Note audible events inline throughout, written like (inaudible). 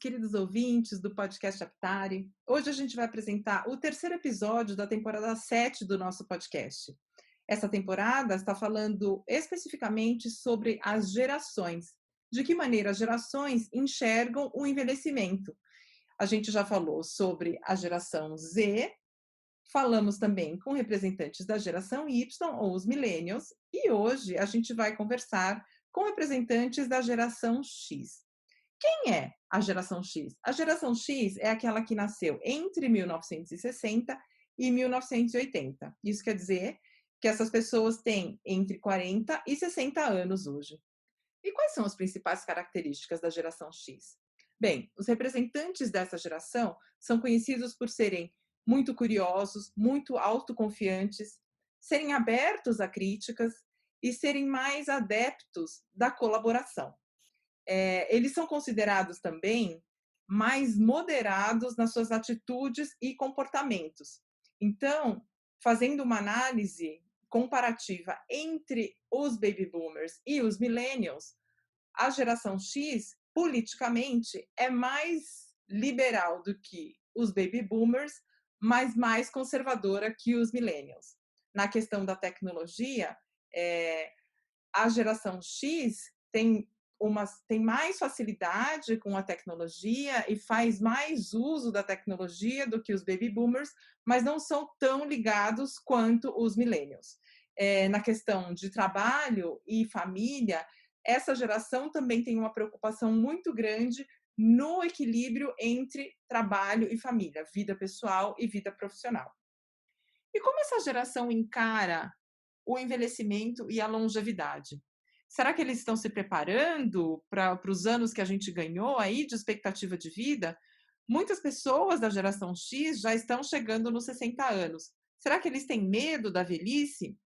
queridos ouvintes do podcast Aptare. Hoje a gente vai apresentar o terceiro episódio da temporada 7 do nosso podcast. Essa temporada está falando especificamente sobre as gerações, de que maneira as gerações enxergam o envelhecimento. A gente já falou sobre a geração Z, falamos também com representantes da geração Y, ou os millennials, e hoje a gente vai conversar com representantes da geração X. Quem é a geração X? A geração X é aquela que nasceu entre 1960 e 1980. Isso quer dizer que essas pessoas têm entre 40 e 60 anos hoje. E quais são as principais características da geração X? Bem, os representantes dessa geração são conhecidos por serem muito curiosos, muito autoconfiantes, serem abertos a críticas e serem mais adeptos da colaboração é, eles são considerados também mais moderados nas suas atitudes e comportamentos. Então, fazendo uma análise comparativa entre os baby boomers e os millennials, a geração X, politicamente, é mais liberal do que os baby boomers, mas mais conservadora que os millennials. Na questão da tecnologia, é, a geração X tem uma, tem mais facilidade com a tecnologia e faz mais uso da tecnologia do que os baby boomers, mas não são tão ligados quanto os millennials. É, na questão de trabalho e família, essa geração também tem uma preocupação muito grande no equilíbrio entre trabalho e família, vida pessoal e vida profissional. E como essa geração encara o envelhecimento e a longevidade? Será que eles estão se preparando para os anos que a gente ganhou aí de expectativa de vida? Muitas pessoas da geração X já estão chegando nos 60 anos. Será que eles têm medo da velhice?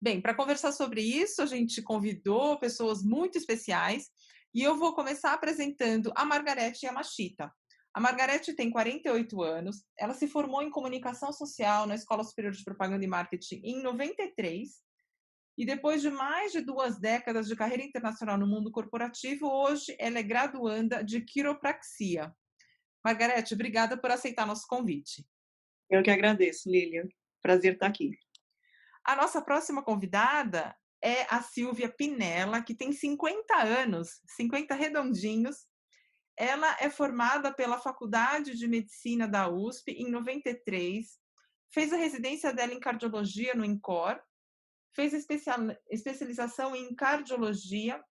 Bem, para conversar sobre isso, a gente convidou pessoas muito especiais e eu vou começar apresentando a Margarete Yamashita. A Margarete tem 48 anos, ela se formou em comunicação social na Escola Superior de Propaganda e Marketing em 93 e depois de mais de duas décadas de carreira internacional no mundo corporativo, hoje ela é graduanda de quiropraxia. Margarete, obrigada por aceitar nosso convite. Eu que agradeço, Lilian. Prazer estar aqui. A nossa próxima convidada é a Silvia Pinella, que tem 50 anos, 50 redondinhos. Ela é formada pela Faculdade de Medicina da USP em 93, fez a residência dela em cardiologia no INCOR fez especialização em cardiologia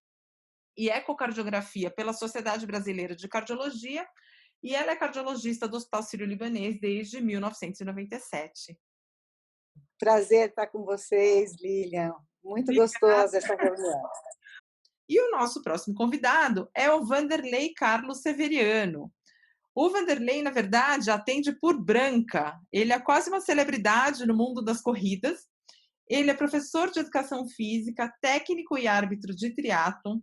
e ecocardiografia pela Sociedade Brasileira de Cardiologia e ela é cardiologista do Hospital Sírio-Libanês desde 1997. Prazer estar com vocês, Lilian. Muito Obrigada. gostosa essa reunião. E o nosso próximo convidado é o Vanderlei Carlos Severiano. O Vanderlei, na verdade, atende por branca. Ele é quase uma celebridade no mundo das corridas ele é professor de educação física, técnico e árbitro de triatlon,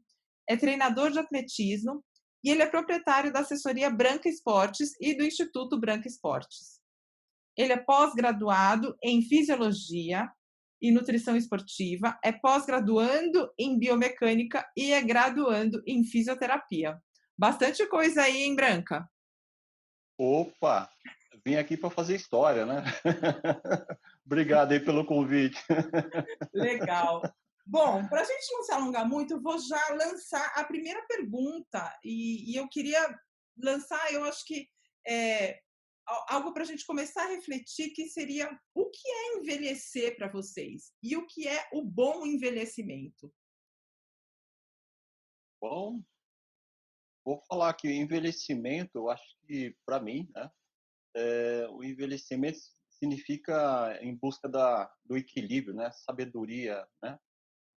é treinador de atletismo e ele é proprietário da assessoria Branca Esportes e do Instituto Branca Esportes. Ele é pós-graduado em fisiologia e nutrição esportiva, é pós-graduando em biomecânica e é graduando em fisioterapia. Bastante coisa aí em Branca. Opa, vim aqui para fazer história, né? (laughs) Obrigado aí pelo convite. Legal. (laughs) Bom, para a gente não se alongar muito, eu vou já lançar a primeira pergunta. E, e eu queria lançar, eu acho que é, algo para a gente começar a refletir, que seria o que é envelhecer para vocês e o que é o bom envelhecimento. Bom, vou falar que o envelhecimento, eu acho que para mim, né, é, o envelhecimento significa em busca da, do equilíbrio, né? Sabedoria, né?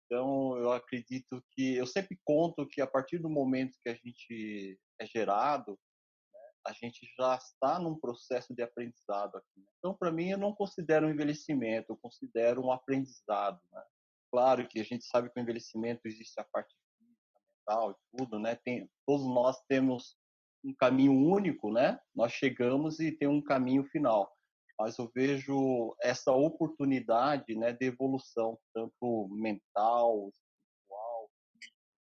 Então, eu acredito que eu sempre conto que a partir do momento que a gente é gerado, né, a gente já está num processo de aprendizado aqui. Né? Então, para mim, eu não considero um envelhecimento, eu considero um aprendizado. Né? Claro que a gente sabe que o envelhecimento existe a parte física, mental e tudo, né? Tem, todos nós temos um caminho único, né? Nós chegamos e tem um caminho final mas eu vejo essa oportunidade né, de evolução, tanto mental, espiritual.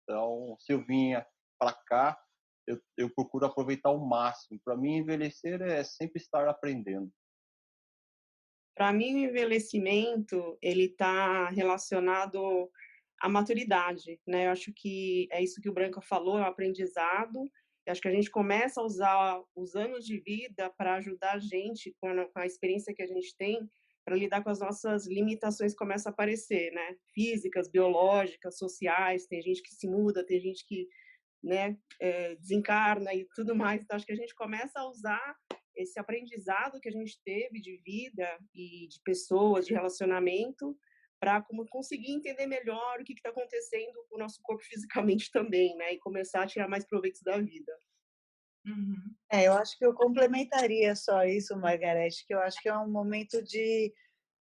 Então, se eu vinha para cá, eu, eu procuro aproveitar o máximo. Para mim, envelhecer é sempre estar aprendendo. Para mim, o envelhecimento ele está relacionado à maturidade, né? Eu acho que é isso que o Branca falou, é o aprendizado. Eu acho que a gente começa a usar os anos de vida para ajudar a gente com a, com a experiência que a gente tem para lidar com as nossas limitações que começam a aparecer, né? Físicas, biológicas, sociais. Tem gente que se muda, tem gente que né, é, desencarna e tudo mais. Então, acho que a gente começa a usar esse aprendizado que a gente teve de vida e de pessoas, de relacionamento, para conseguir entender melhor o que está acontecendo com o nosso corpo fisicamente (laughs) também, né? E começar a tirar mais proveito da vida. Uhum. É, eu acho que eu complementaria só isso, Margarete, que eu acho que é um momento de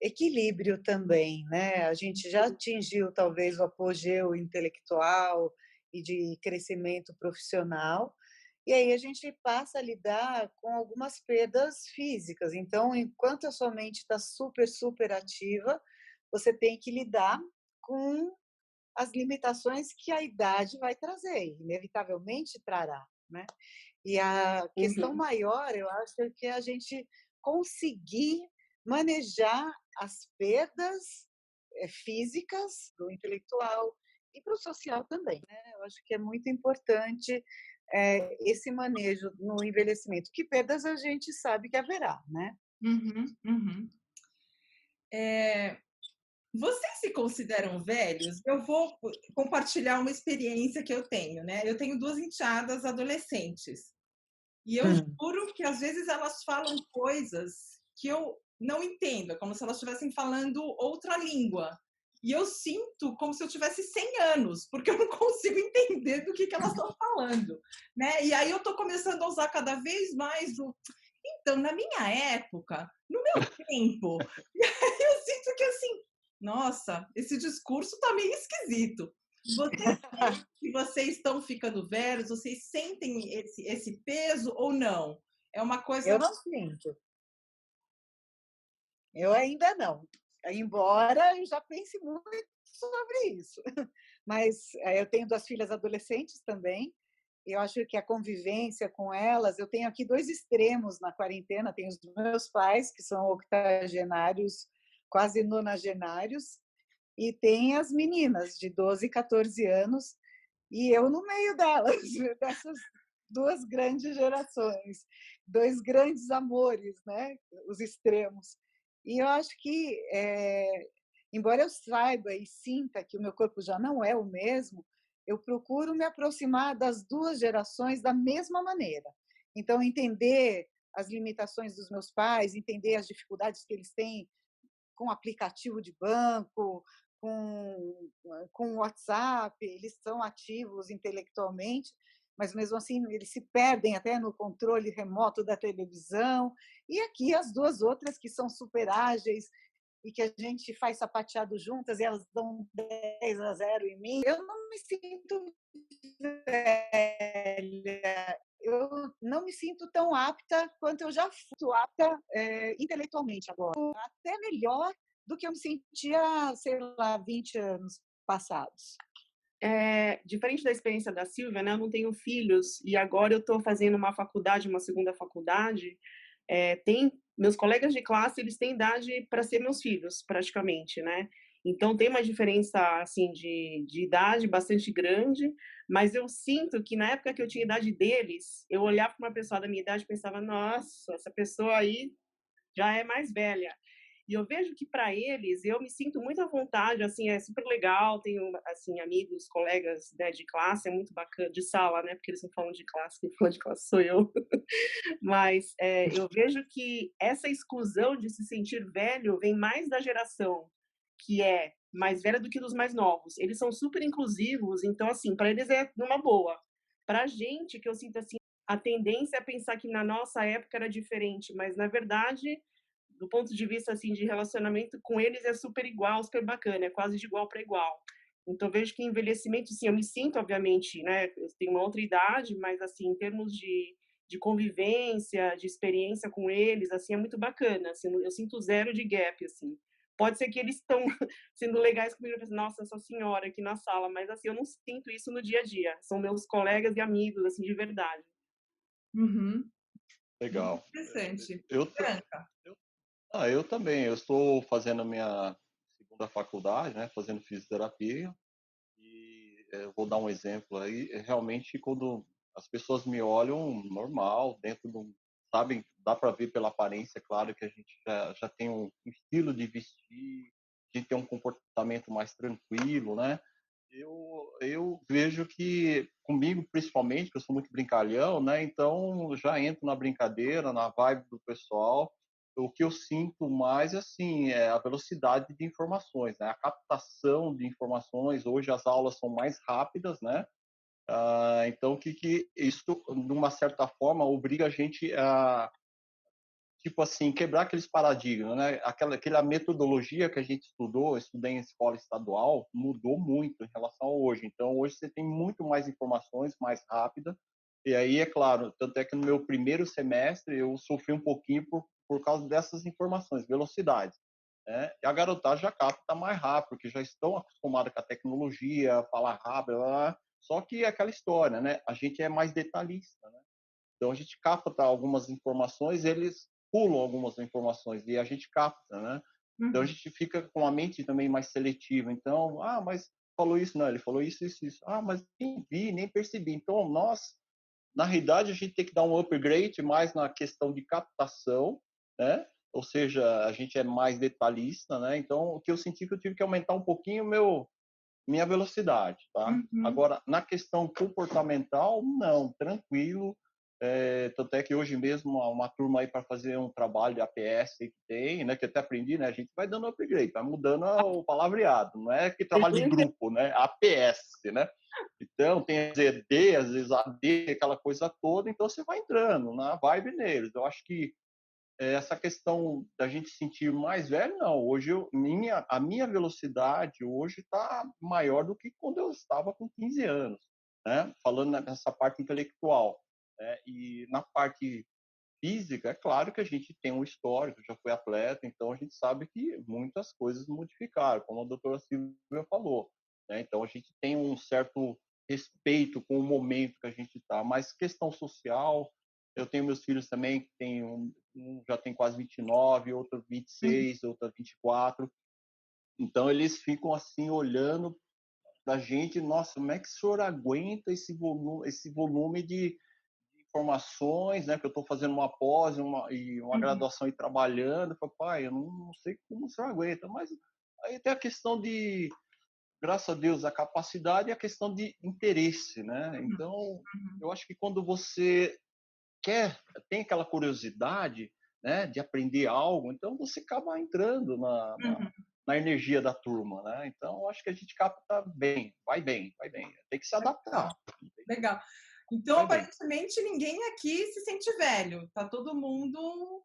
equilíbrio também, né? A gente já atingiu talvez o apogeu intelectual e de crescimento profissional, e aí a gente passa a lidar com algumas perdas físicas. Então, enquanto a sua mente está super, super ativa, você tem que lidar com as limitações que a idade vai trazer, inevitavelmente trará, né? E a questão uhum. maior, eu acho, é que a gente conseguir manejar as perdas eh, físicas do intelectual e para o social também. Né? Eu acho que é muito importante é, esse manejo no envelhecimento. Que perdas a gente sabe que haverá, né? Uhum, uhum. É, vocês se consideram velhos? Eu vou compartilhar uma experiência que eu tenho, né? Eu tenho duas enteadas adolescentes. E eu hum. juro que às vezes elas falam coisas que eu não entendo, é como se elas estivessem falando outra língua. E eu sinto como se eu tivesse 100 anos, porque eu não consigo entender do que, que elas estão falando, né? E aí eu estou começando a usar cada vez mais o então, na minha época, no meu (laughs) tempo, (laughs) eu sinto que assim, nossa, esse discurso está meio esquisito. Vocês (laughs) que vocês estão ficando velhos, vocês sentem esse, esse peso ou não? É uma coisa. Eu não sinto. Eu ainda não. Embora eu já pense muito sobre isso. (laughs) Mas eh, eu tenho duas filhas adolescentes também. Eu acho que a convivência com elas, eu tenho aqui dois extremos na quarentena. Tenho os meus pais, que são octogenários, quase nonagenários, e tem as meninas de 12 e 14 anos, e eu no meio delas, (laughs) dessas duas grandes gerações, dois grandes amores, né? Os extremos. E eu acho que, é, embora eu saiba e sinta que o meu corpo já não é o mesmo, eu procuro me aproximar das duas gerações da mesma maneira. Então, entender as limitações dos meus pais, entender as dificuldades que eles têm com aplicativo de banco, com, com WhatsApp, eles são ativos intelectualmente, mas mesmo assim eles se perdem até no controle remoto da televisão. E aqui as duas outras que são super ágeis e que a gente faz sapateado juntas e elas dão 10 a 0 em mim. Eu não me sinto velha, eu não me sinto tão apta quanto eu já fui apta é, intelectualmente agora. Até melhor do que eu me sentia, sei lá, 20 anos passados. É, diferente da experiência da Silvia, né, eu não tenho filhos e agora eu estou fazendo uma faculdade, uma segunda faculdade. É, tem meus colegas de classe, eles têm idade para ser meus filhos, praticamente, né? Então tem uma diferença assim de, de idade bastante grande, mas eu sinto que na época que eu tinha idade deles, eu olhava para uma pessoa da minha idade e pensava, nossa, essa pessoa aí já é mais velha. E eu vejo que para eles eu me sinto muito à vontade, assim, é super legal, tenho assim amigos, colegas né, de classe, é muito bacana, de sala, né? Porque eles não falam de classe, quem fala de classe sou eu. (laughs) Mas é, eu vejo que essa exclusão de se sentir velho vem mais da geração que é mais velha do que dos mais novos. Eles são super inclusivos, então assim, para eles é numa boa. Para a gente que eu sinto assim, a tendência é pensar que na nossa época era diferente, mas na verdade do ponto de vista assim de relacionamento com eles é super igual, super bacana, é quase de igual para igual. Então vejo que envelhecimento, sim, eu me sinto obviamente, né, eu tenho uma outra idade, mas assim em termos de, de convivência, de experiência com eles, assim é muito bacana, assim, eu sinto zero de gap assim. Pode ser que eles estão (laughs) sendo legais comigo, eu penso, nossa, essa senhora aqui na sala, mas assim, eu não sinto isso no dia a dia. São meus colegas e amigos, assim, de verdade. Uhum. Legal. Interessante. Eu, eu, ah, eu também. Eu estou fazendo a minha segunda faculdade, né? Fazendo fisioterapia. E eh, eu vou dar um exemplo aí. Realmente, quando as pessoas me olham normal, dentro de um sabem, dá para ver pela aparência, claro que a gente já, já tem um estilo de vestir, a gente tem um comportamento mais tranquilo, né? Eu, eu vejo que comigo, principalmente, que eu sou muito brincalhão, né? Então já entro na brincadeira, na vibe do pessoal. O que eu sinto mais assim é a velocidade de informações, né? A captação de informações. Hoje as aulas são mais rápidas, né? Ah, então, que, que isso, de uma certa forma, obriga a gente a, tipo assim, quebrar aqueles paradigmas, né? Aquela, aquela metodologia que a gente estudou, estudei em escola estadual, mudou muito em relação a hoje. Então, hoje você tem muito mais informações, mais rápida. E aí, é claro, tanto é que no meu primeiro semestre eu sofri um pouquinho por, por causa dessas informações, velocidade. Né? E a garotada já capta mais rápido, porque já estão acostumados com a tecnologia, falar rápido, blá, blá, só que é aquela história, né? A gente é mais detalhista, né? Então a gente capta algumas informações, eles pulam algumas informações e a gente capta, né? Uhum. Então a uhum. gente fica com a mente também mais seletiva. Então, ah, mas falou isso, não, ele falou isso, isso, isso. Ah, mas nem vi, nem percebi. Então, nós, na realidade, a gente tem que dar um upgrade mais na questão de captação, né? Ou seja, a gente é mais detalhista, né? Então, o que eu senti que eu tive que aumentar um pouquinho o meu minha velocidade, tá? Uhum. Agora, na questão comportamental, não, tranquilo. É, tanto é que hoje mesmo uma, uma turma aí para fazer um trabalho de APS que tem, né? Que até aprendi, né? A gente vai dando upgrade, vai mudando o palavreado, não é que trabalho de grupo, né? APS, né? Então tem ZD, às vezes AD, aquela coisa toda, então você vai entrando na vibe neles. Eu acho que essa questão da gente sentir mais velho, não. Hoje eu, minha, a minha velocidade hoje está maior do que quando eu estava com 15 anos, né? Falando nessa parte intelectual. Né? E na parte física, é claro que a gente tem um histórico, já foi atleta, então a gente sabe que muitas coisas modificaram, como a doutora Silvia falou. Né? Então a gente tem um certo respeito com o momento que a gente está, mas questão social, eu tenho meus filhos também, que tem um, um já tem quase 29, outro 26, uhum. outro 24. Então eles ficam assim olhando da gente, nossa, como é que o senhor aguenta esse volume, esse volume de, informações, né? Que eu estou fazendo uma pós uma, e uma uhum. graduação e trabalhando. Eu pai, eu não, não sei como o senhor aguenta, mas aí tem a questão de graças a Deus, a capacidade e a questão de interesse, né? Uhum. Então, uhum. eu acho que quando você quer, tem aquela curiosidade, né, de aprender algo, então você acaba entrando na, na, uhum. na energia da turma, né? Então, acho que a gente capta bem, vai bem, vai bem. Tem que se adaptar. Legal. Então, vai aparentemente, bem. ninguém aqui se sente velho. Tá todo mundo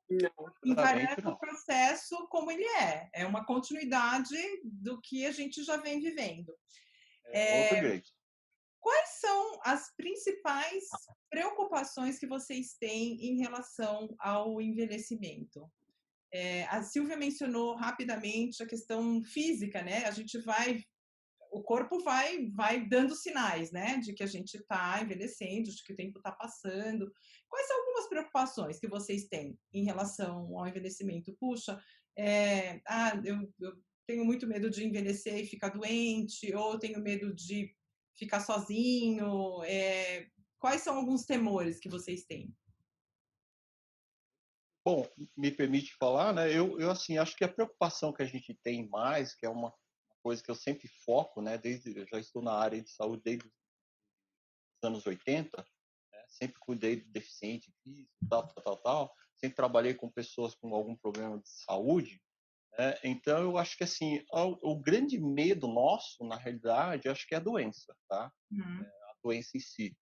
encarando o processo como ele é. É uma continuidade do que a gente já vem vivendo. É, é, Quais são as principais preocupações que vocês têm em relação ao envelhecimento? É, a Silvia mencionou rapidamente a questão física, né? A gente vai, o corpo vai, vai dando sinais, né, de que a gente está envelhecendo, de que o tempo está passando. Quais são algumas preocupações que vocês têm em relação ao envelhecimento? Puxa, é, ah, eu, eu tenho muito medo de envelhecer e ficar doente, ou tenho medo de ficar sozinho? É, quais são alguns temores que vocês têm? Bom, me permite falar, né? Eu, eu assim acho que a preocupação que a gente tem mais, que é uma coisa que eu sempre foco, né? Desde eu já estou na área de saúde desde os anos 80, né? sempre cuidei de deficiente tal, tal, tal, tal. Sempre trabalhei com pessoas com algum problema de saúde. É, então, eu acho que assim, o, o, grande medo nosso, na realidade, acho que é a doença, tá? Uhum. É, a doença em si,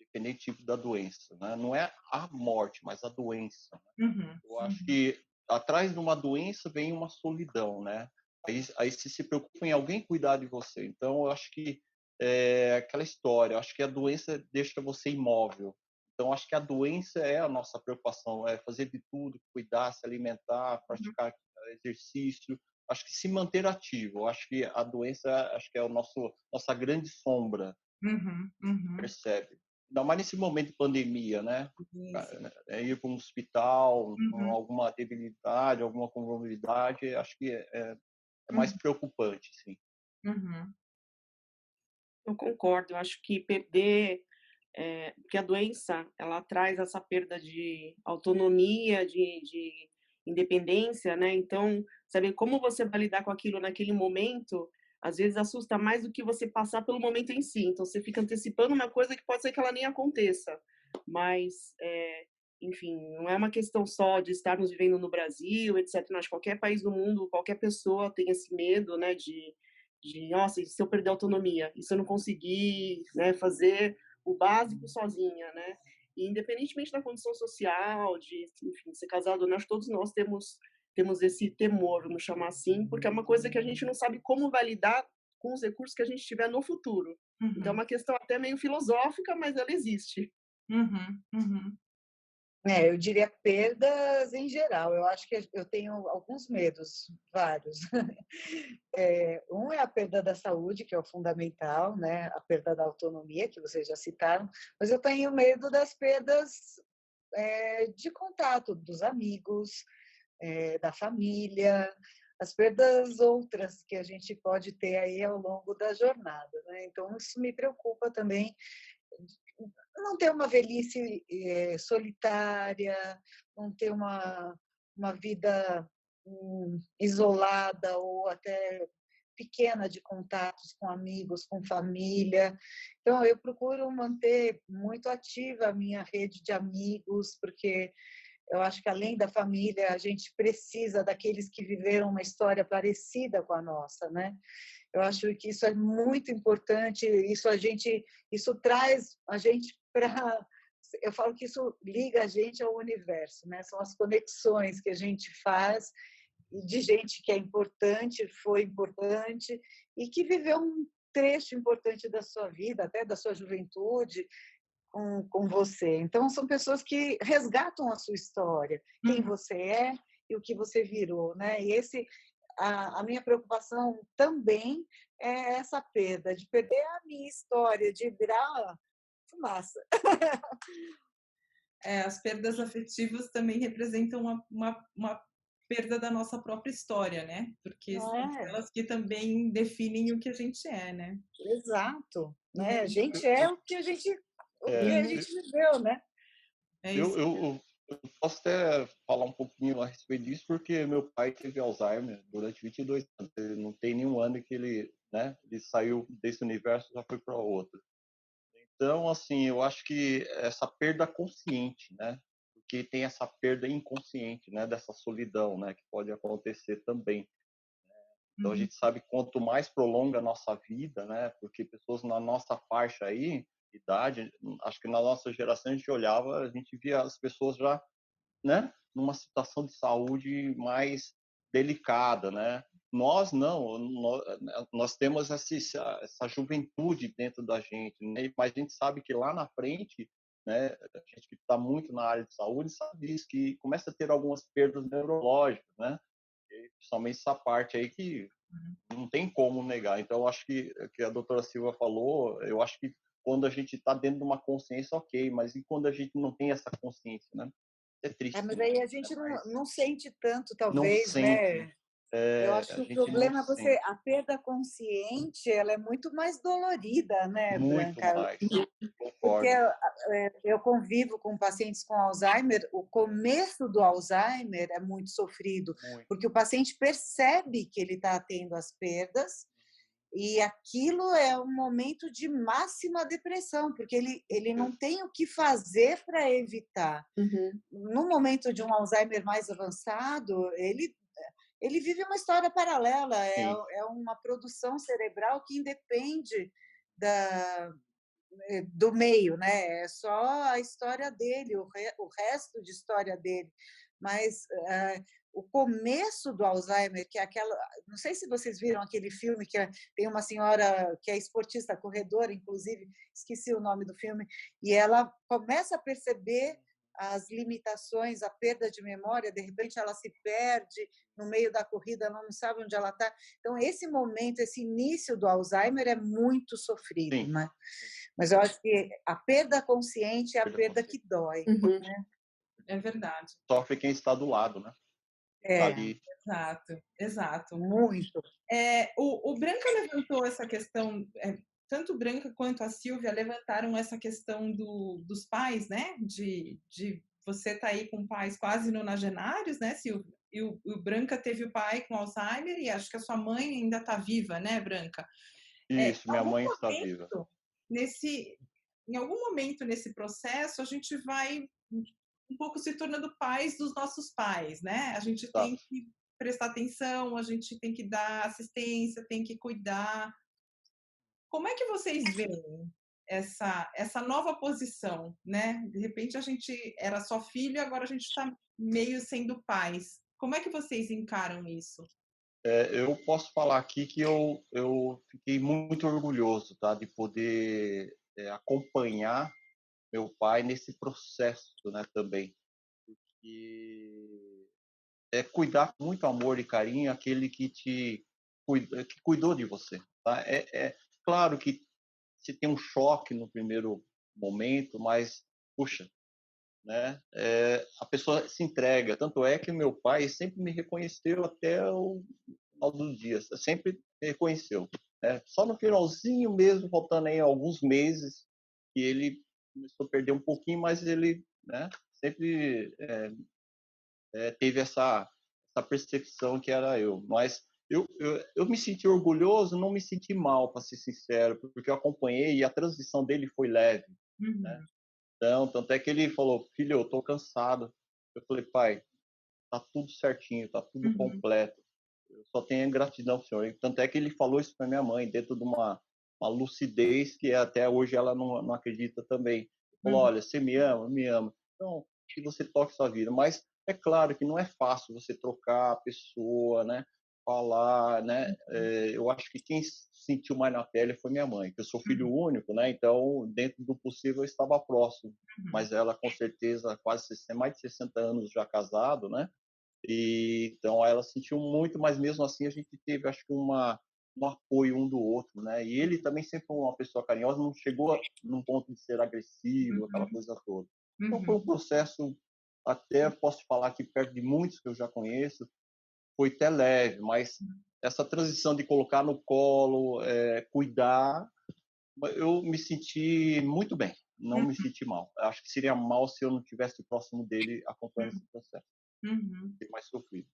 independente tipo da doença, né? Não é a morte, mas a doença. Né? Uhum. Eu acho uhum. que atrás de uma doença vem uma solidão, né? Aí, aí se se preocupa em alguém cuidar de você. Então, eu acho que é aquela história, eu acho que a doença deixa você imóvel. Então, acho que a doença é a nossa preocupação, é fazer de tudo, cuidar, se alimentar, uhum. praticar exercício, acho que se manter ativo. Acho que a doença, acho que é o nosso nossa grande sombra. Uhum, uhum. Percebe? Ainda mais nesse momento de pandemia, né? É ir para um hospital uhum. com alguma debilidade, alguma comorbidade, acho que é, é, é mais uhum. preocupante, sim. Uhum. Eu concordo. Eu acho que perder é, porque a doença ela traz essa perda de autonomia, de, de independência, né? Então, saber como você vai lidar com aquilo naquele momento, às vezes assusta mais do que você passar pelo momento em si. Então, você fica antecipando uma coisa que pode ser que ela nem aconteça. Mas, é, enfim, não é uma questão só de estarmos vivendo no Brasil, etc. Mas qualquer país do mundo, qualquer pessoa tem esse medo, né? De, de nossa, se eu perder a autonomia, e se eu não conseguir né, fazer o básico sozinha, né? E independentemente da condição social, de, enfim, ser casado ou não, todos nós temos temos esse temor, vamos chamar assim, porque é uma coisa que a gente não sabe como vai lidar com os recursos que a gente tiver no futuro. Uhum. Então é uma questão até meio filosófica, mas ela existe. Uhum, uhum. É, eu diria perdas em geral. Eu acho que eu tenho alguns medos, vários. (laughs) É, um é a perda da saúde, que é o fundamental, né? A perda da autonomia, que vocês já citaram. Mas eu tenho medo das perdas é, de contato dos amigos, é, da família, as perdas outras que a gente pode ter aí ao longo da jornada. Né? Então, isso me preocupa também não ter uma velhice é, solitária, não ter uma, uma vida um, isolada ou até pequena de contatos com amigos, com família. Então, eu procuro manter muito ativa a minha rede de amigos, porque eu acho que além da família, a gente precisa daqueles que viveram uma história parecida com a nossa, né? Eu acho que isso é muito importante, isso a gente, isso traz a gente para eu falo que isso liga a gente ao universo, né? São as conexões que a gente faz de gente que é importante, foi importante e que viveu um trecho importante da sua vida, até da sua juventude, com, com você. Então, são pessoas que resgatam a sua história, quem uhum. você é e o que você virou, né? E esse, a, a minha preocupação também é essa perda, de perder a minha história, de virar fumaça. É, as perdas afetivas também representam uma, uma, uma, perda da nossa própria história, né? Porque é. são elas que também definem o que a gente é, né? Exato. Né? A gente é o que a gente o é. que a gente viveu, né? É eu, eu, eu, posso até falar um pouquinho a respeito disso, porque meu pai teve Alzheimer durante 22 anos. Ele não tem nenhum ano que ele, né, ele saiu desse universo e já foi para outro. Então, assim, eu acho que essa perda consciente, né? Porque tem essa perda inconsciente, né? Dessa solidão, né? Que pode acontecer também. Né. Então, a uhum. gente sabe quanto mais prolonga a nossa vida, né? Porque pessoas na nossa faixa aí, idade, acho que na nossa geração a gente olhava, a gente via as pessoas já, né, numa situação de saúde mais delicada, né? Nós não, nós, temos essa, essa juventude dentro da gente, né? mas a gente sabe que lá na frente, né, a gente que está muito na área de saúde sabe disso, que começa a ter algumas perdas neurológicas, né? E, principalmente essa parte aí que uhum. não tem como negar. Então, acho que que a doutora Silva falou, eu acho que quando a gente está dentro de uma consciência, ok, mas e quando a gente não tem essa consciência, né? É triste. É, mas aí a gente não, não sente tanto, talvez, né? É, eu acho que o problema é você, a perda consciente, ela é muito mais dolorida, né, muito Branca? Mais. Porque é, eu convivo com pacientes com Alzheimer, o começo do Alzheimer é muito sofrido, muito. porque o paciente percebe que ele está tendo as perdas e aquilo é um momento de máxima depressão, porque ele, ele não tem o que fazer para evitar. Uhum. No momento de um Alzheimer mais avançado, ele, ele vive uma história paralela, é, é uma produção cerebral que independe da, eh, do meio, né? É só a história dele, o, re, o resto de história dele. Mas uh, o começo do Alzheimer, que é aquela. Não sei se vocês viram aquele filme que é, tem uma senhora que é esportista, corredora, inclusive, esqueci o nome do filme, e ela começa a perceber as limitações, a perda de memória, de repente ela se perde no meio da corrida, ela não sabe onde ela está. Então, esse momento, esse início do Alzheimer é muito sofrido, Sim. né? Mas eu acho que a perda consciente é a perda, que dói. Uhum. Né? É verdade. Sofre quem está do lado, né? É, Ali. exato, exato. Muito. É, o, o Branca levantou essa questão, é, tanto Branca quanto a Silvia levantaram essa questão do, dos pais, né? De, de você tá aí com pais quase nonagenários, né, Silvia? E o, o, Branca teve o pai com Alzheimer e acho que a sua mãe ainda está viva, né, Branca? É, Isso, é, minha mãe está viva. Nesse, em algum momento nesse processo, a gente vai um pouco se tornando pais dos nossos pais, né? A gente tá. tem que prestar atenção, a gente tem que dar assistência, tem que cuidar. Como é que vocês veem essa essa nova posição, né? De repente a gente era só filho, agora a gente está meio sendo pais. Como é que vocês encaram isso? É, eu posso falar aqui que eu, eu fiquei muito orgulhoso tá, de poder é, acompanhar meu pai nesse processo né, também. Porque é cuidar com muito amor e carinho aquele que te que cuidou de você. Tá? É, é claro que você tem um choque no primeiro momento, mas, puxa, né? É, a pessoa se entrega. Tanto é que meu pai sempre me reconheceu até o final dos dias, sempre me reconheceu. Né? Só no finalzinho mesmo, faltando aí alguns meses, que ele começou a perder um pouquinho, mas ele né, sempre é, é, teve essa, essa percepção que era eu. Mas eu, eu, eu me senti orgulhoso, não me senti mal, para ser sincero, porque eu acompanhei e a transição dele foi leve. Né. Uhum. Né? Então, tanto é que ele falou, filho, eu tô cansado. Eu falei, pai, tá tudo certinho, tá tudo uhum. completo. Eu só tenho gratidão senhor. Tanto é que ele falou isso para minha mãe, dentro de uma, uma lucidez que até hoje ela não, não acredita também. Uhum. olha, você me ama, me ama. Então, que você toque sua vida. Mas é claro que não é fácil você trocar a pessoa, né? Falar, né? É, eu acho que quem sentiu mais na pele foi minha mãe, que eu sou filho uhum. único, né? Então, dentro do possível, eu estava próximo. Uhum. Mas ela, com certeza, quase mais de 60 anos já casado, né? E, então, ela sentiu muito, mas mesmo assim a gente teve, acho que, uma, um apoio um do outro, né? E ele também sempre foi uma pessoa carinhosa, não chegou a, num ponto de ser agressivo, uhum. aquela coisa toda. Então, foi um uhum. processo, até posso falar que perto de muitos que eu já conheço, foi até leve, mas essa transição de colocar no colo, é, cuidar, eu me senti muito bem, não uhum. me senti mal. Acho que seria mal se eu não tivesse próximo dele acompanhando esse processo. Uhum. mais sofrido.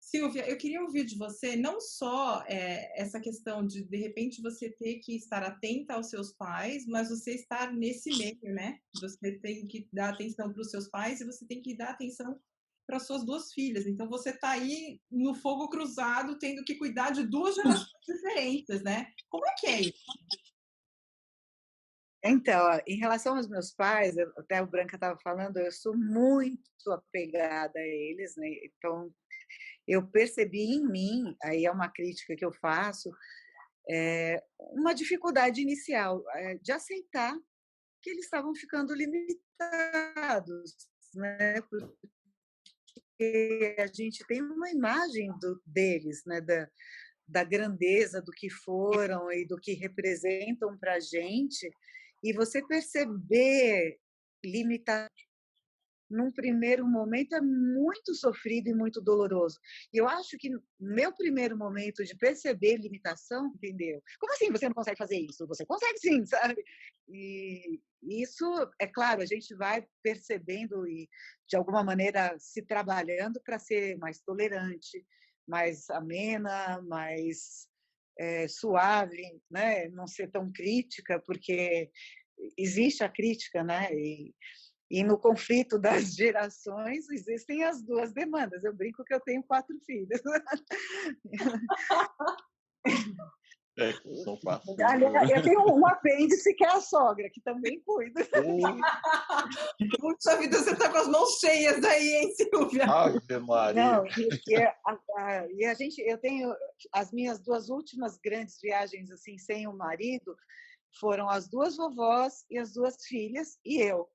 Silvia, eu queria ouvir de você não só é, essa questão de de repente você ter que estar atenta aos seus pais, mas você estar nesse meio, né? Você tem que dar atenção para os seus pais e você tem que dar atenção para suas duas filhas. Então você está aí no fogo cruzado, tendo que cuidar de duas gerações (laughs) diferentes, né? Como é que é isso? Então, em relação aos meus pais, até o Branca estava falando, eu sou muito apegada a eles, né? Então, eu percebi em mim, aí é uma crítica que eu faço, é, uma dificuldade inicial é, de aceitar que eles estavam ficando limitados, né? Porque a gente tem uma imagem do, deles, né? Da, da grandeza do que foram e do que representam para a gente, e você perceber limitações num primeiro momento é muito sofrido e muito doloroso. E eu acho que meu primeiro momento de perceber limitação, entendeu? Como assim você não consegue fazer isso? Você consegue sim, (laughs) sabe? E isso, é claro, a gente vai percebendo e de alguma maneira se trabalhando para ser mais tolerante, mais amena, mais é, suave, né? Não ser tão crítica, porque existe a crítica, né? E, e no conflito (laughs) das gerações existem as duas demandas. Eu brinco que eu tenho quatro filhos. É, são quatro. (laughs) Aliás, eu tenho um apêndice que é a sogra, que também cuida. (laughs) Puxa vida, você está com as mãos cheias aí, hein, Silvia? Ave Maria. Não, e, a, a, e a gente, eu tenho as minhas duas últimas grandes viagens assim sem o marido foram as duas vovós e as duas filhas e eu.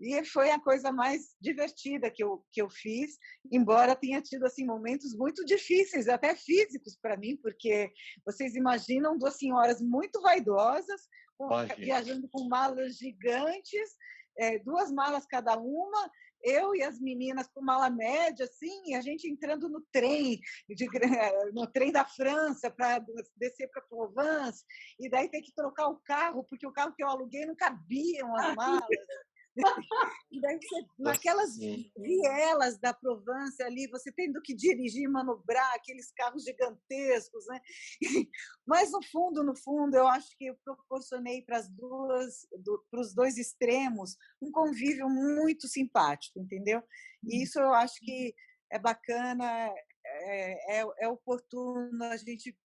E foi a coisa mais divertida que eu, que eu fiz, embora tenha tido assim momentos muito difíceis, até físicos para mim, porque vocês imaginam duas senhoras muito vaidosas, com, viajando com malas gigantes, é, duas malas cada uma, eu e as meninas com mala média, assim, a gente entrando no trem, de, (laughs) no trem da França para descer para Provence, e daí tem que trocar o carro, porque o carro que eu aluguei não cabiam as malas. Daí você, naquelas vielas da Provence ali, você tendo que dirigir, manobrar aqueles carros gigantescos, né? (laughs) Mas no fundo, no fundo, eu acho que eu proporcionei para as duas, do, para os dois extremos, um convívio muito simpático, entendeu? E uhum. isso eu acho que é bacana, é, é, é oportuno a gente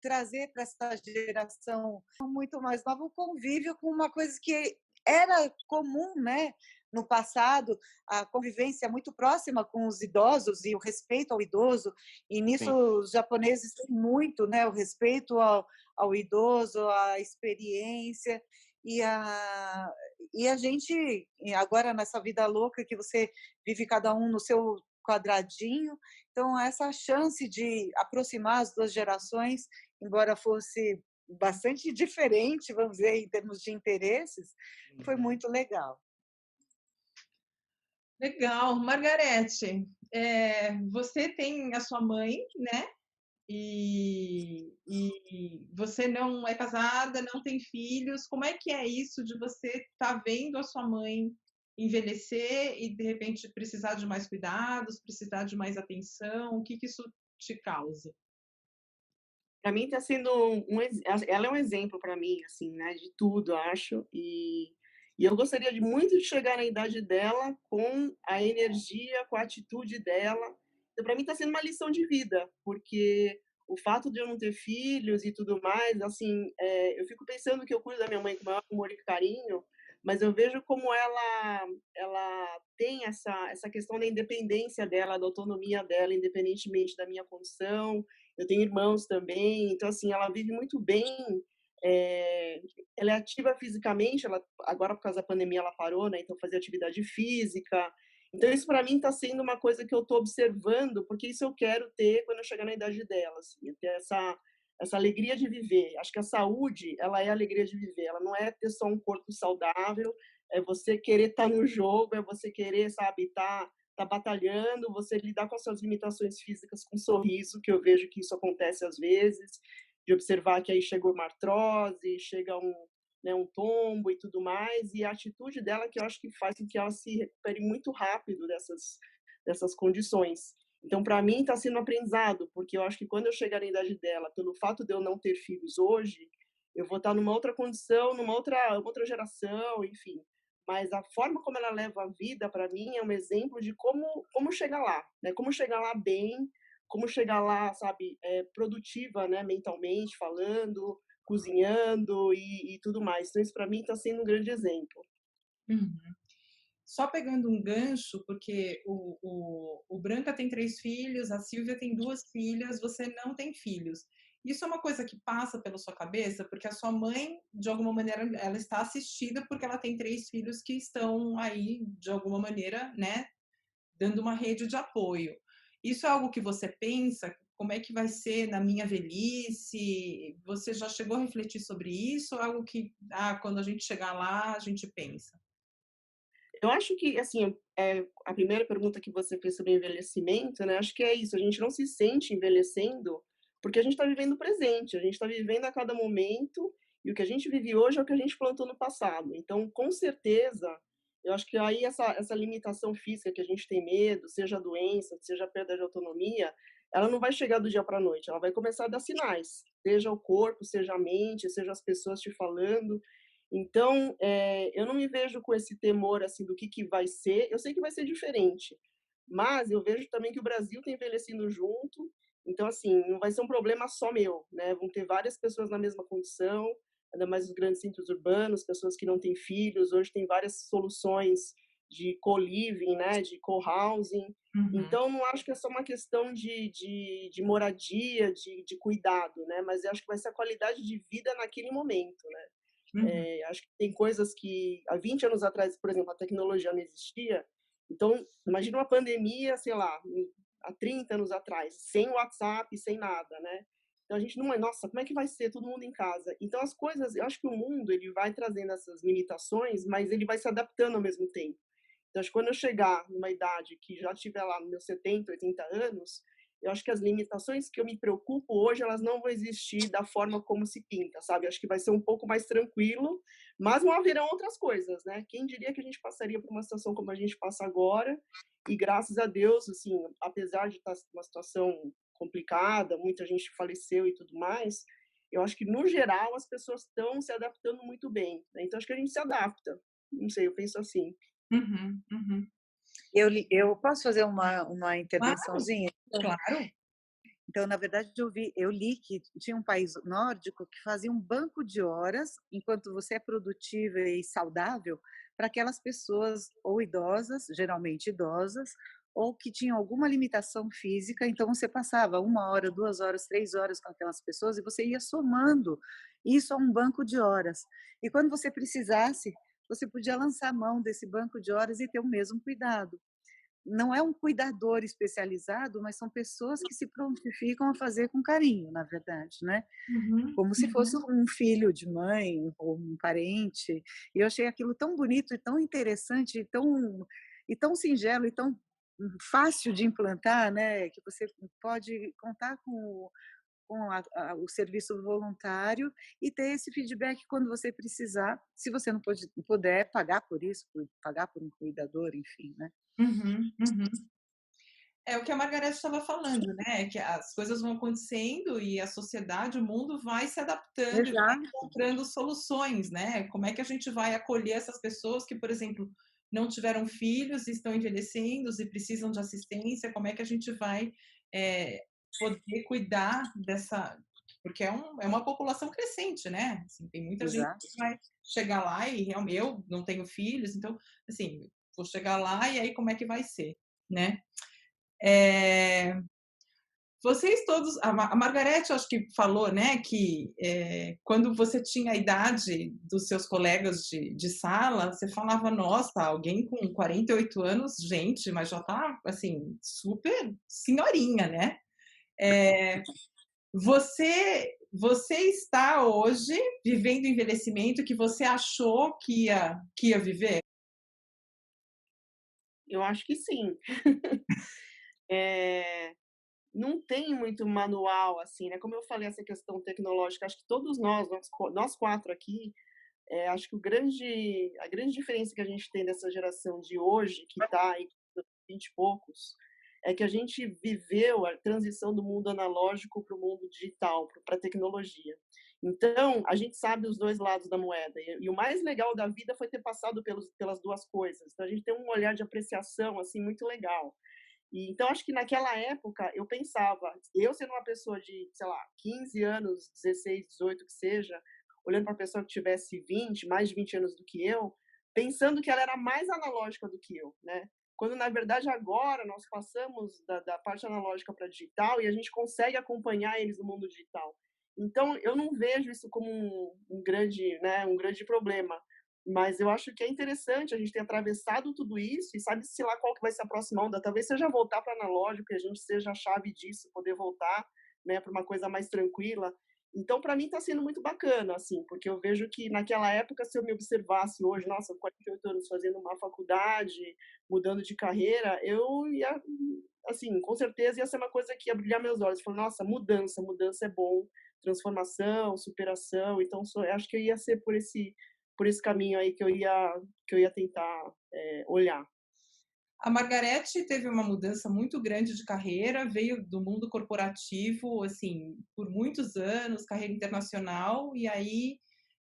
trazer para essa geração muito mais nova o convívio com uma coisa que era comum, né? No passado, a convivência muito próxima com os idosos e o respeito ao idoso, e nisso Sim. os japoneses têm muito, né? O respeito ao, ao idoso, a experiência, e a, e a gente, agora nessa vida louca que você vive cada um no seu quadradinho, então essa chance de aproximar as duas gerações, embora fosse bastante diferente, vamos dizer, em termos de interesses, foi uhum. muito legal. Legal. Margarete, é, você tem a sua mãe, né? E, e, você não é casada, não tem filhos. Como é que é isso de você estar tá vendo a sua mãe envelhecer e de repente precisar de mais cuidados, precisar de mais atenção? O que, que isso te causa? Para mim está sendo um, ela é um exemplo para mim assim né de tudo acho e, e eu gostaria de muito de chegar na idade dela com a energia com a atitude dela. Então para mim está sendo uma lição de vida porque o fato de eu não ter filhos e tudo mais assim é, eu fico pensando que eu cuido da minha mãe com maior amor e carinho mas eu vejo como ela ela tem essa essa questão da independência dela da autonomia dela independentemente da minha condição eu tenho irmãos também, então assim, ela vive muito bem, é, ela é ativa fisicamente, ela agora por causa da pandemia ela parou, né? Então fazer atividade física. Então isso para mim está sendo uma coisa que eu estou observando, porque isso eu quero ter quando eu chegar na idade dela, assim, ter essa essa alegria de viver. Acho que a saúde, ela é a alegria de viver. Ela não é ter só um corpo saudável, é você querer estar tá no jogo, é você querer, sabe, estar tá está batalhando, você lidar com as suas limitações físicas com um sorriso, que eu vejo que isso acontece às vezes, de observar que aí chegou uma artrose, chega um, né, um tombo e tudo mais, e a atitude dela que eu acho que faz com que ela se recupere muito rápido dessas, dessas condições. Então, para mim, está sendo um aprendizado, porque eu acho que quando eu chegar na idade dela, pelo fato de eu não ter filhos hoje, eu vou estar numa outra condição, numa outra, outra geração, enfim mas a forma como ela leva a vida para mim é um exemplo de como como chegar lá, né? Como chegar lá bem, como chegar lá, sabe, é, produtiva, né, mentalmente falando, cozinhando e, e tudo mais. Então isso para mim está sendo um grande exemplo. Uhum. Só pegando um gancho, porque o, o, o Branca tem três filhos, a Silvia tem duas filhas, você não tem filhos. Isso é uma coisa que passa pela sua cabeça, porque a sua mãe, de alguma maneira, ela está assistida porque ela tem três filhos que estão aí, de alguma maneira, né, dando uma rede de apoio. Isso é algo que você pensa? Como é que vai ser na minha velhice? Você já chegou a refletir sobre isso? Ou é algo que, ah, quando a gente chegar lá, a gente pensa? Eu acho que, assim, é, a primeira pergunta que você fez sobre envelhecimento, né? Acho que é isso. A gente não se sente envelhecendo porque a gente está vivendo o presente, a gente está vivendo a cada momento, e o que a gente vive hoje é o que a gente plantou no passado. Então, com certeza, eu acho que aí essa, essa limitação física que a gente tem medo, seja doença, seja perda de autonomia, ela não vai chegar do dia para a noite, ela vai começar a dar sinais, seja o corpo, seja a mente, seja as pessoas te falando. Então, é, eu não me vejo com esse temor assim do que, que vai ser. Eu sei que vai ser diferente, mas eu vejo também que o Brasil está envelhecendo junto então, assim, não vai ser um problema só meu, né? Vão ter várias pessoas na mesma condição, ainda mais os grandes centros urbanos, pessoas que não têm filhos. Hoje tem várias soluções de co-living, né? De co-housing. Uhum. Então, não acho que é só uma questão de, de, de moradia, de, de cuidado, né? Mas eu acho que vai ser a qualidade de vida naquele momento, né? Uhum. É, acho que tem coisas que há 20 anos atrás, por exemplo, a tecnologia não existia. Então, imagina uma pandemia, sei lá, há 30 anos atrás, sem WhatsApp, sem nada, né? Então a gente não é, nossa, como é que vai ser todo mundo em casa? Então as coisas, eu acho que o mundo ele vai trazendo essas limitações, mas ele vai se adaptando ao mesmo tempo. Então acho que quando eu chegar numa idade que já estiver lá nos meus 70, 80 anos, eu acho que as limitações que eu me preocupo hoje, elas não vão existir da forma como se pinta, sabe? Acho que vai ser um pouco mais tranquilo, mas não haverão outras coisas, né? Quem diria que a gente passaria por uma situação como a gente passa agora? E graças a Deus, assim, apesar de estar uma situação complicada, muita gente faleceu e tudo mais, eu acho que no geral as pessoas estão se adaptando muito bem. Né? Então acho que a gente se adapta. Não sei, eu penso assim. Uhum, uhum. Eu, eu posso fazer uma, uma intervençãozinha? Claro. Então, na verdade, eu, vi, eu li que tinha um país nórdico que fazia um banco de horas, enquanto você é produtiva e saudável, para aquelas pessoas ou idosas, geralmente idosas, ou que tinham alguma limitação física, então você passava uma hora, duas horas, três horas com aquelas pessoas e você ia somando isso a um banco de horas. E quando você precisasse, você podia lançar mão desse banco de horas e ter o mesmo cuidado. Não é um cuidador especializado, mas são pessoas que se prontificam a fazer com carinho, na verdade, né? Uhum, Como se fosse uhum. um filho de mãe ou um parente. E eu achei aquilo tão bonito e tão interessante e tão, e tão singelo e tão fácil de implantar, né? Que você pode contar com, com a, a, o serviço voluntário e ter esse feedback quando você precisar, se você não pode, puder pagar por isso, por, pagar por um cuidador, enfim, né? Uhum, uhum. É o que a Margareth estava falando, né? Que as coisas vão acontecendo e a sociedade, o mundo vai se adaptando, vai encontrando soluções, né? Como é que a gente vai acolher essas pessoas que, por exemplo, não tiveram filhos, estão envelhecendo e precisam de assistência, como é que a gente vai é, poder cuidar dessa. Porque é, um, é uma população crescente, né? Assim, tem muita Exato. gente que vai chegar lá e realmente eu não tenho filhos, então, assim, vou chegar lá e aí como é que vai ser, né? É, vocês todos, a Margarete, acho que falou, né, que é, quando você tinha a idade dos seus colegas de, de, sala, você falava, nossa, alguém com 48 anos, gente, mas já tá, assim, super senhorinha, né? É, você, você está hoje vivendo o envelhecimento que você achou que ia, que ia viver? Eu acho que sim. (laughs) é, não tem muito manual, assim, né? Como eu falei, essa questão tecnológica, acho que todos nós, nós, quatro aqui, é, acho que o grande, a grande diferença que a gente tem dessa geração de hoje, que está aí com 20 e poucos, é que a gente viveu a transição do mundo analógico para o mundo digital, para a tecnologia. Então, a gente sabe os dois lados da moeda. E, o mais legal da vida foi ter passado pelos, pelas duas coisas. Então, a gente tem um olhar de apreciação assim muito legal. E, então, acho que naquela época eu pensava, eu sendo uma pessoa de, sei lá, 15 anos, 16, 18, que seja, olhando para uma pessoa que tivesse 20, mais de 20 anos do que eu, pensando que ela era mais analógica do que eu, né? Quando, na verdade, agora nós passamos da, da parte analógica para digital e a gente consegue acompanhar eles no mundo digital. Então, eu não vejo isso como um, um grande, né, um grande problema. Mas eu acho que é interessante a gente ter atravessado tudo isso e sabe se lá qual que vai ser a próxima onda. Talvez seja voltar para analógico e a gente seja a chave disso, poder voltar né, para uma coisa mais tranquila. Então, para mim, está sendo muito bacana, assim, porque eu vejo que naquela época, se eu me observasse hoje, nossa, 48 anos fazendo uma faculdade, mudando de carreira, eu ia, assim, com certeza ia ser uma coisa que ia brilhar meus olhos. Falar, nossa, mudança, mudança é bom, transformação, superação. Então, sou, acho que eu ia ser por esse por esse caminho aí que eu ia que eu ia tentar é, olhar. A Margarete teve uma mudança muito grande de carreira, veio do mundo corporativo, assim, por muitos anos, carreira internacional, e aí,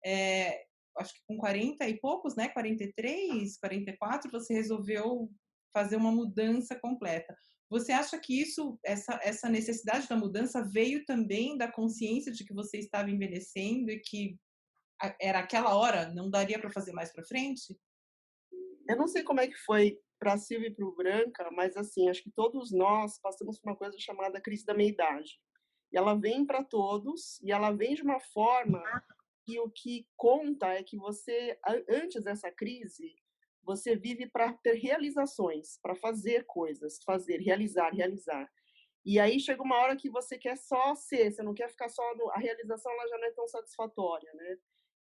é, acho que com 40 e poucos, né, 43, 44, você resolveu fazer uma mudança completa. Você acha que isso, essa, essa necessidade da mudança veio também da consciência de que você estava envelhecendo e que era aquela hora, não daria para fazer mais para frente? Eu não sei como é que foi para Silvia e para o Branca, mas assim, acho que todos nós passamos por uma coisa chamada crise da meia-idade. E ela vem para todos, e ela vem de uma forma que o que conta é que você, antes dessa crise, você vive para ter realizações, para fazer coisas, fazer, realizar, realizar. E aí chega uma hora que você quer só ser, você não quer ficar só no, a realização ela já não é tão satisfatória, né?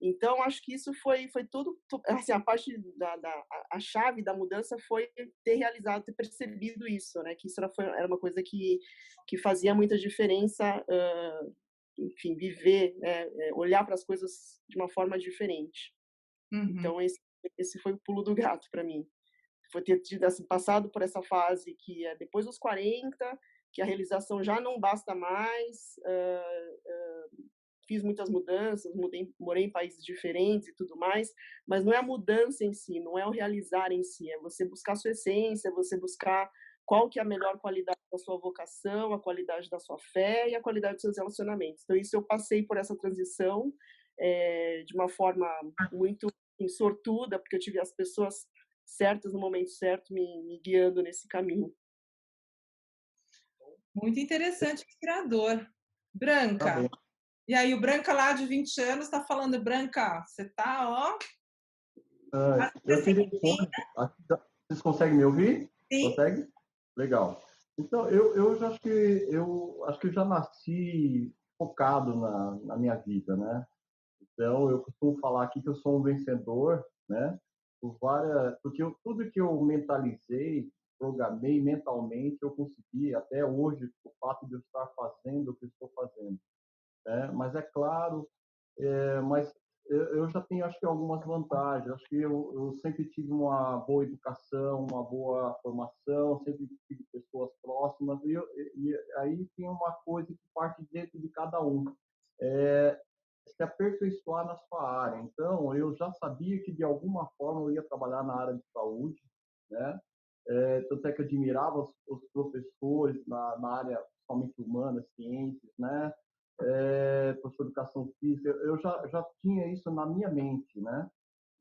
Então acho que isso foi foi tudo assim a parte da, da a chave da mudança foi ter realizado, ter percebido isso, né? Que isso era, foi, era uma coisa que que fazia muita diferença, uh, enfim, viver, né? olhar para as coisas de uma forma diferente. Uhum. Então esse esse foi o pulo do gato para mim. Foi ter tido assim, passado por essa fase que é depois dos 40 que a realização já não basta mais. Uh, uh, fiz muitas mudanças, mudei, morei em países diferentes e tudo mais, mas não é a mudança em si, não é o realizar em si, é você buscar a sua essência, é você buscar qual que é a melhor qualidade da sua vocação, a qualidade da sua fé e a qualidade dos seus relacionamentos. Então isso eu passei por essa transição é, de uma forma muito assim, sortuda, porque eu tive as pessoas certas no momento certo me, me guiando nesse caminho. Muito interessante, inspirador. Branca. Tá e aí, o Branca lá de 20 anos está falando, Branca, você tá, ó. Ah, eu tenho Vocês conseguem me ouvir? Sim. Consegue? Legal. Então, eu, eu já acho que eu acho que eu já nasci focado na, na minha vida, né? Então, eu costumo falar aqui que eu sou um vencedor, né? Por várias, porque eu, tudo que eu mentalizei, programei mentalmente, eu consegui até hoje, o fato de eu estar fazendo o que estou fazendo. Né? Mas é claro, é, mas eu já tenho acho que algumas vantagens. Acho que eu, eu, sempre tive uma boa educação, uma boa formação, sempre tive pessoas próximas e, eu, e aí tem uma coisa que parte dentro de cada um. É, se aperfeiçoar na sua área. Então, eu já sabia que de alguma forma eu ia trabalhar na área de saúde, né? É, tanto é que admirava os, os professores na, na, área somente humana, ciências, né? É, professor de educação física, eu já, já tinha isso na minha mente, né?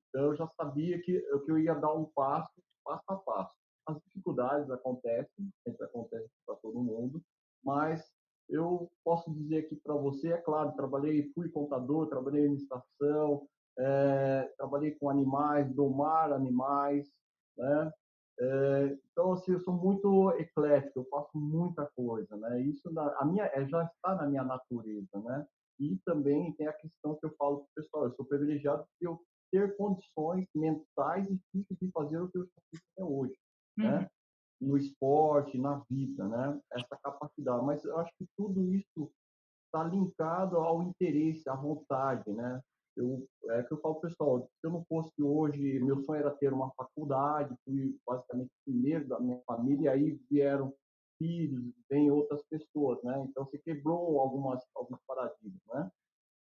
Então, eu já sabia que, que eu ia dar um passo, passo a passo. As dificuldades acontecem, sempre acontecem para todo mundo, mas eu posso dizer aqui para você, é claro, trabalhei, fui contador, trabalhei em estação, é, trabalhei com animais, domar animais, né? É, então, assim, eu sou muito eclético, eu faço muita coisa, né? Isso na, a minha, é, já está na minha natureza, né? E também tem a questão que eu falo para o pessoal, eu sou privilegiado de eu ter condições mentais e físicas de fazer o que eu fiz até hoje, né? uhum. né? No esporte, na vida, né? Essa capacidade. Mas eu acho que tudo isso está linkado ao interesse, à vontade, né? Eu, é que eu falo pessoal, se eu não fosse hoje, meu sonho era ter uma faculdade, fui basicamente o primeiro da minha família, e aí vieram filhos, vem outras pessoas, né? Então você quebrou algumas alguns paradigmas, né?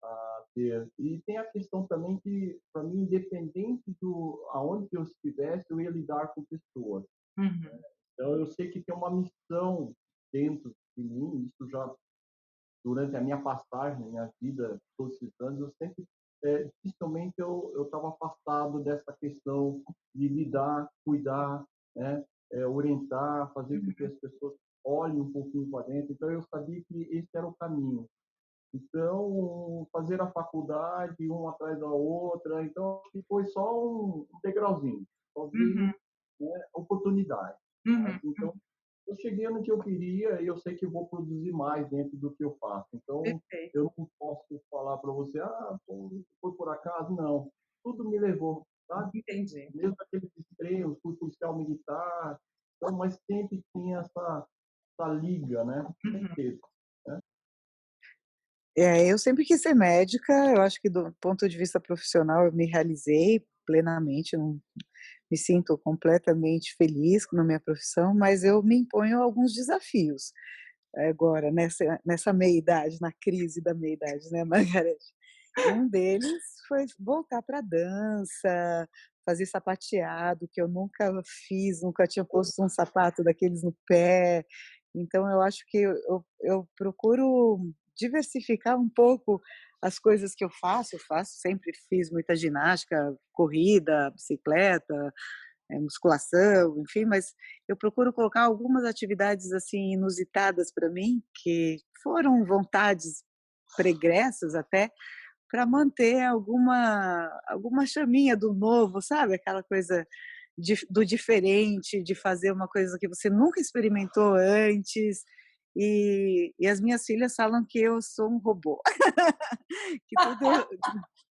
Ah, ter. E tem a questão também que, para mim, independente do aonde eu estivesse, eu ia lidar com pessoas. Uhum. Né? Então eu sei que tem uma missão dentro de mim, isso já durante a minha passagem, minha vida, todos esses anos, eu sempre é, dificilmente eu estava afastado dessa questão de lidar, cuidar, né, é, orientar, fazer com que as pessoas olhem um pouquinho para dentro. Então, eu sabia que esse era o caminho. Então, fazer a faculdade, uma atrás da outra, então, foi só um degrauzinho, só uhum. né, oportunidade. Uhum. Então, eu cheguei no que eu queria e eu sei que vou produzir mais dentro do que eu faço. Então, Perfeito. eu não posso falar para você, ah, foi por acaso, não. Tudo me levou, sabe? Entendi. Mesmo aqueles extremos, fui policial militar, então, mas sempre tinha essa, essa liga, né? Uhum. né? É, eu sempre quis ser médica, eu acho que do ponto de vista profissional eu me realizei plenamente, não, me sinto completamente feliz na minha profissão, mas eu me imponho alguns desafios agora, nessa, nessa meia-idade, na crise da meia-idade, né, (laughs) Margarete? Um deles foi voltar para a dança, fazer sapateado, que eu nunca fiz, nunca tinha posto um sapato daqueles no pé. Então, eu acho que eu, eu procuro diversificar um pouco as coisas que eu faço, eu faço, sempre fiz muita ginástica, corrida, bicicleta, é, musculação, enfim, mas eu procuro colocar algumas atividades assim inusitadas para mim, que foram vontades pregressas até, para manter alguma alguma chaminha do novo, sabe? Aquela coisa de, do diferente, de fazer uma coisa que você nunca experimentou antes. E, e as minhas filhas falam que eu sou um robô, (laughs) que tudo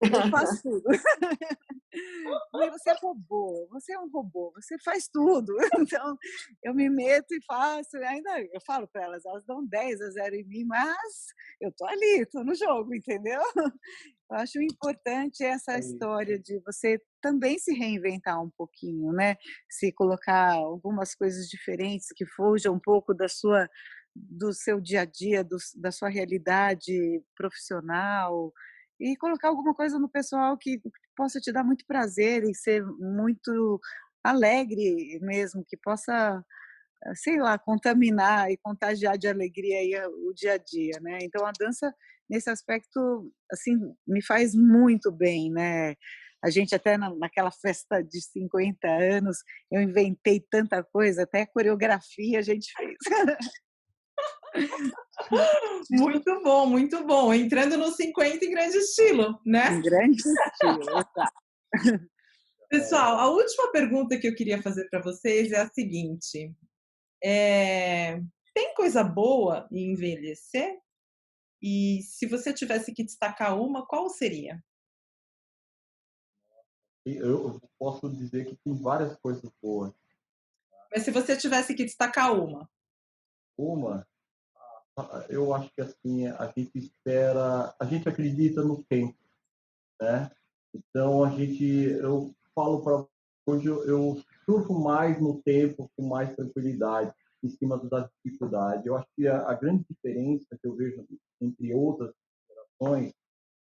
eu faço tudo. (laughs) (laughs) você é robô, você é um robô, você faz tudo. Então, eu me meto e faço, ainda eu falo para elas, elas dão 10 a 0 em mim, mas eu tô ali, tô no jogo, entendeu? Eu acho importante essa história de você também se reinventar um pouquinho, né? Se colocar algumas coisas diferentes que fujam um pouco da sua do seu dia a dia, do, da sua realidade profissional, e colocar alguma coisa no pessoal que possa te dar muito prazer e ser muito alegre mesmo, que possa, sei lá, contaminar e contagiar de alegria aí o dia a dia, né? Então a dança nesse aspecto assim me faz muito bem, né? A gente até naquela festa de 50 anos, eu inventei tanta coisa, até coreografia a gente fez. (laughs) Muito bom, muito bom. Entrando no 50 em grande estilo, né? Em grande estilo, exato. (laughs) Pessoal, a última pergunta que eu queria fazer para vocês é a seguinte: é, tem coisa boa em envelhecer? E se você tivesse que destacar uma, qual seria? Eu posso dizer que tem várias coisas boas. Mas se você tivesse que destacar uma? Uma? Eu acho que assim a gente espera, a gente acredita no tempo, né? Então a gente, eu falo para hoje eu, eu surfo mais no tempo com mais tranquilidade em cima das dificuldades. Eu acho que a, a grande diferença que eu vejo entre outras gerações,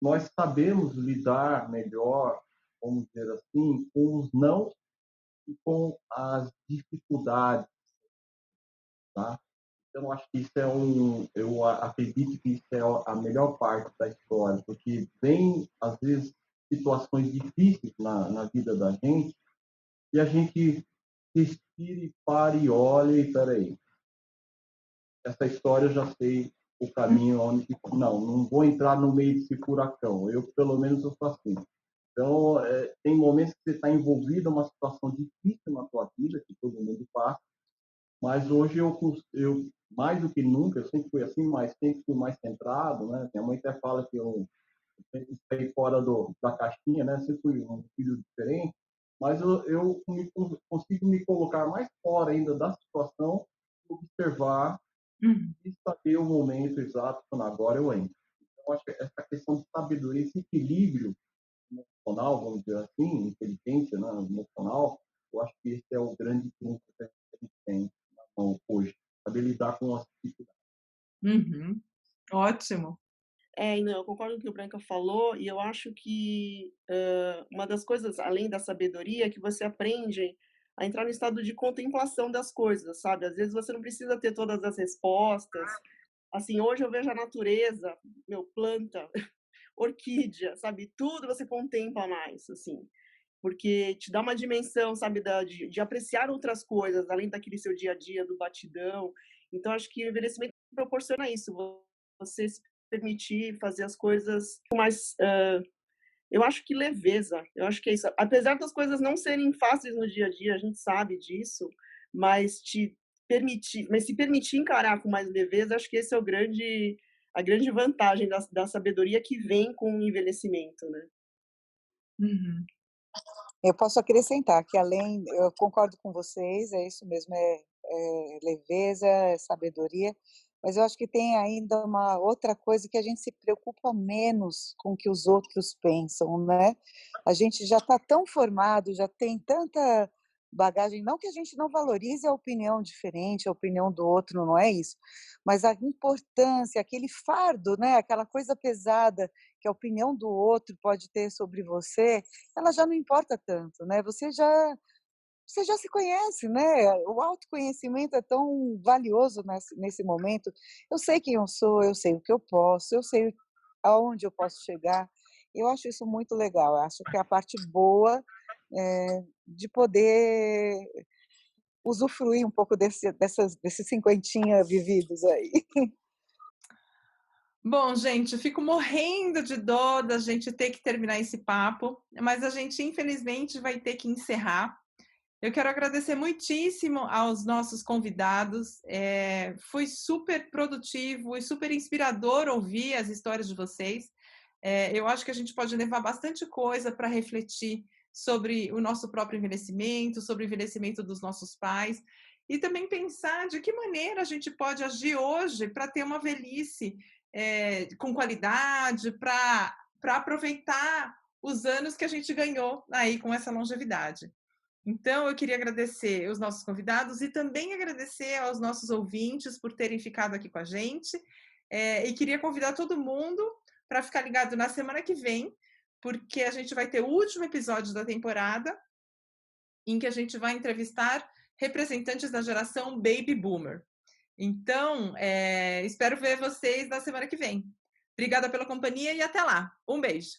nós sabemos lidar melhor, vamos dizer assim, com os não e com as dificuldades, tá? Então, acho que isso é um. Eu acredito que isso é a melhor parte da história, porque vem, às vezes, situações difíceis na, na vida da gente e a gente respire, pare e olhe e peraí. Essa história eu já sei o caminho onde. Não, não vou entrar no meio desse furacão. Eu, pelo menos, eu sou assim. Então, é, tem momentos que você está envolvido em uma situação difícil na sua vida, que todo mundo passa, mas hoje eu, eu mais do que nunca, eu sempre fui assim, mas sempre fui mais centrado, né? Minha mãe até fala que eu, sempre saí fora do, da caixinha, né? Sempre fui um filho diferente, mas eu, eu me, consigo me colocar mais fora ainda da situação, observar uhum. e saber o momento exato quando agora eu entro. Então, acho que essa questão de sabedoria, esse equilíbrio emocional, vamos dizer assim, inteligência né, emocional, eu acho que esse é o grande ponto que a gente tem hoje saber lidar com as dificuldades. Uhum. Ótimo. É, não, eu concordo com o que o Branca falou, e eu acho que uh, uma das coisas, além da sabedoria, é que você aprende a entrar no estado de contemplação das coisas, sabe? Às vezes você não precisa ter todas as respostas. Assim, hoje eu vejo a natureza, meu, planta, (laughs) orquídea, sabe? Tudo você contempla mais, assim porque te dá uma dimensão, sabe, da, de, de, apreciar outras coisas, além daquele seu dia a dia, do batidão. Então, acho que o envelhecimento proporciona isso, você se permitir fazer as coisas com mais. Uh, eu acho que leveza, eu acho que é isso. Apesar das coisas não serem fáceis no dia a dia, a gente sabe disso, mas te permitir, mas se permitir encarar com mais leveza, acho que esse é o grande, a grande vantagem da, da sabedoria que vem com o envelhecimento, né? Uhum. Eu posso acrescentar que além, eu concordo com vocês, é isso mesmo, é, é leveza, é sabedoria, mas eu acho que tem ainda uma outra coisa que a gente se preocupa menos com o que os outros pensam, né? A gente já está tão formado, já tem tanta bagagem, não que a gente não valorize a opinião diferente, a opinião do outro, não é isso, mas a importância, aquele fardo, né, aquela coisa pesada que a opinião do outro pode ter sobre você, ela já não importa tanto, né? Você já você já se conhece, né? O autoconhecimento é tão valioso nesse, nesse momento. Eu sei quem eu sou, eu sei o que eu posso, eu sei aonde eu posso chegar. Eu acho isso muito legal. Eu acho que é a parte boa é, de poder usufruir um pouco desse, dessas, desses cinquentinha vividos aí. (laughs) Bom, gente, fico morrendo de dor da gente ter que terminar esse papo, mas a gente infelizmente vai ter que encerrar. Eu quero agradecer muitíssimo aos nossos convidados. É, foi super produtivo e super inspirador ouvir as histórias de vocês. É, eu acho que a gente pode levar bastante coisa para refletir sobre o nosso próprio envelhecimento, sobre o envelhecimento dos nossos pais e também pensar de que maneira a gente pode agir hoje para ter uma velhice é, com qualidade, para aproveitar os anos que a gente ganhou aí com essa longevidade. Então, eu queria agradecer os nossos convidados e também agradecer aos nossos ouvintes por terem ficado aqui com a gente. É, e queria convidar todo mundo para ficar ligado na semana que vem, porque a gente vai ter o último episódio da temporada, em que a gente vai entrevistar representantes da geração Baby Boomer. Então, é, espero ver vocês na semana que vem. Obrigada pela companhia e até lá. Um beijo.